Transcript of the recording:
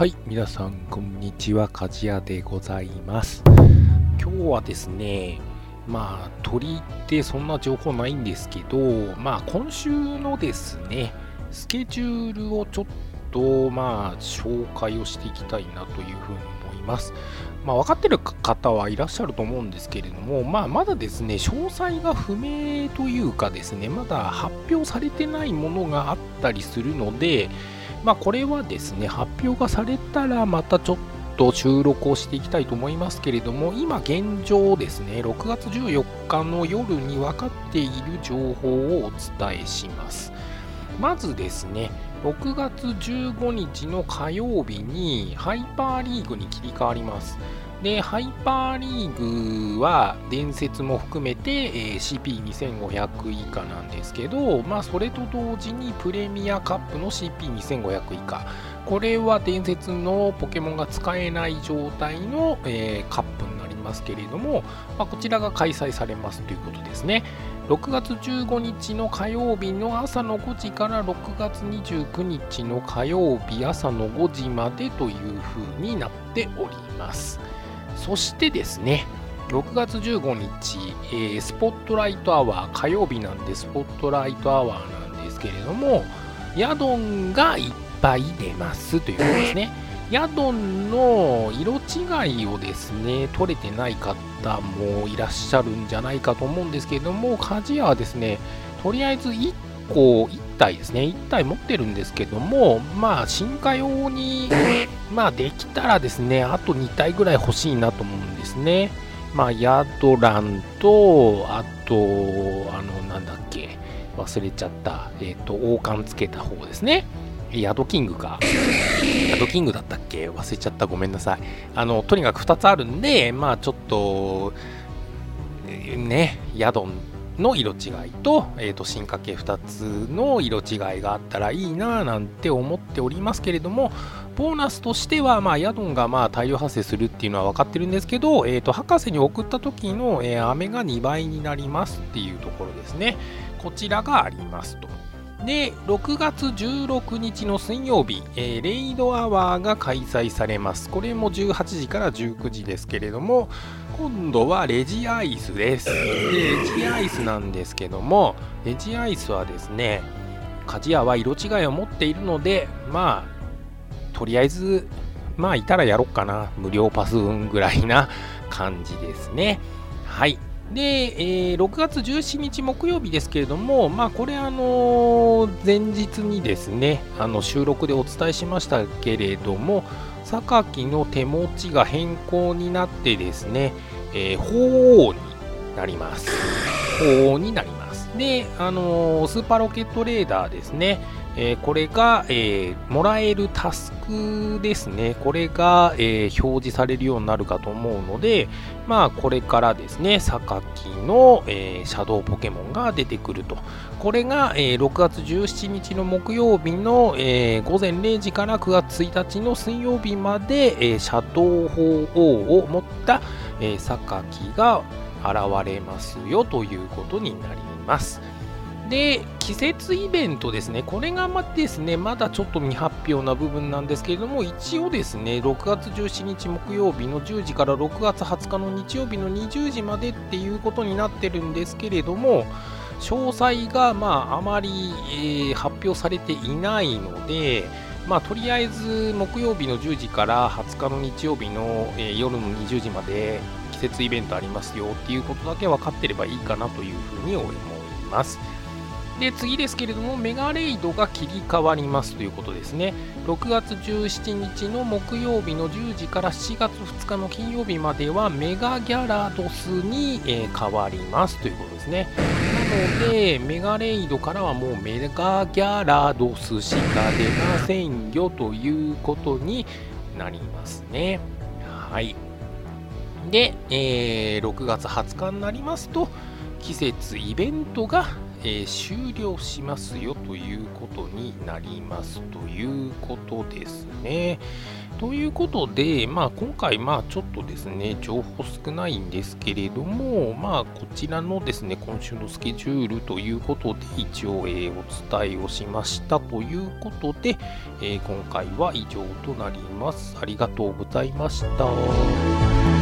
はい、皆さん、こんにちは。鍛冶屋でございます。今日はですね、まあ、鳥ってそんな情報ないんですけど、まあ、今週のですね、スケジュールをちょっと、まあ、紹介をしていきたいなというふうに思います。まあ、分かってる方はいらっしゃると思うんですけれども、まあ、まだですね、詳細が不明というかですね、まだ発表されてないものがあったりするので、まあ、これはですね、発表がされたらまたちょっと収録をしていきたいと思いますけれども、今現状ですね、6月14日の夜に分かっている情報をお伝えします。まずですね、6月15日の火曜日にハイパーリーグに切り替わります。で、ハイパーリーグは伝説も含めて、えー CP2500 以下なんですけど、まあ、それと同時にプレミアカップの CP2500 以下、これは伝説のポケモンが使えない状態の、えーカップますけれども、まあ、こちらが開催されますということですね。6月15日の火曜日の朝の5時から6月29日の火曜日朝の5時までという風になっております。そしてですね、6月15日、えースポットライトアワー、火曜日なんでスポットライトアワーなんですけれども、ヤドンがいっぱい出ますということですね。ヤドンの色違いをですね、取れてない方もいらっしゃるんじゃないかと思うんですけれども、鍛冶屋はですね、とりあえず1個、1体ですね、1体持ってるんですけども、まあ、進化用に、まあ、できたらですね、あと2体ぐらい欲しいなと思うんですね。まあ、ヤドランと、あと、あの、なんだっけ、忘れちゃった、えっ、と、王冠つけた方ですね。ヤドキングか。ヤドキングだったっけ？忘れちゃった。ごめんなさい。あの、とにかく2つあるんで、まあ、ちょっと、ね、ヤドンの色違いと,、えー、と進化系2つの色違いがあったらいいなぁなんて思っておりますけれどもボーナスとしては、まあ、ヤドンがまあ大量発生するっていうのは分かってるんですけど、えー、と博士に送った時の、えー飴が2倍になりますっていうところですねこちらがありますとで6月16日の水曜日、えーレイドアワーが開催されますこれも18時から19時ですけれども今度はレジアイスです。でレジアイスなんですけども、レジアイスはですね、鍛冶屋は色違いを持っているので、まあ、とりあえず、まあ、いたらやろっかな。無料パス分ぐらいな感じですね。はい。で、えー6月17日木曜日ですけれども、まあ、これ、あのー前日にですね、あの収録でお伝えしましたけれども、榊の手持ちが変更になってですね、えー鳳凰になります。鳳凰になります。で、あのースーパーロケットレーダーですね、えーこれが、えーもらえるタスクですね、これが、えー表示されるようになるかと思うので、まあ、これからですね、榊の、えーシャドウポケモンが出てくると。これが、え6月17日の木曜日の、え午前0時から9月1日の水曜日まで、えシャドウ鳳凰を持った、えー榊が現れますよということになります。で、季節イベントですね、これがまですね、まだちょっと未発表な部分なんですけれども、一応ですね、6月17日木曜日の10時から6月20日の日曜日の20時までっていうことになってるんですけれども、詳細がまああまり、えー発表されていないので、まあ、とりあえず木曜日の10時から20日の日曜日の、えー夜の20時まで季節イベントありますよっていうことだけ分かってればいいかなというふうに思います。で次ですけれども、メガレイドが切り替わりますということですね。6月17日の木曜日の10時から7月2日の金曜日まではメガギャラドスに、え変わりますということですね。なので、メガレイドからはもうメガギャラドスしか出ませんよということになりますね。はい。で、えー6月20日になりますと、季節イベントが、えー終了しますよということになりますということですね。ということで、まあ、今回、まあ、ちょっとですね、情報少ないんですけれども、まあ、こちらのですね、今週のスケジュールということで、一応、えー、お伝えをしましたということで、えー、今回は以上となります。ありがとうございました。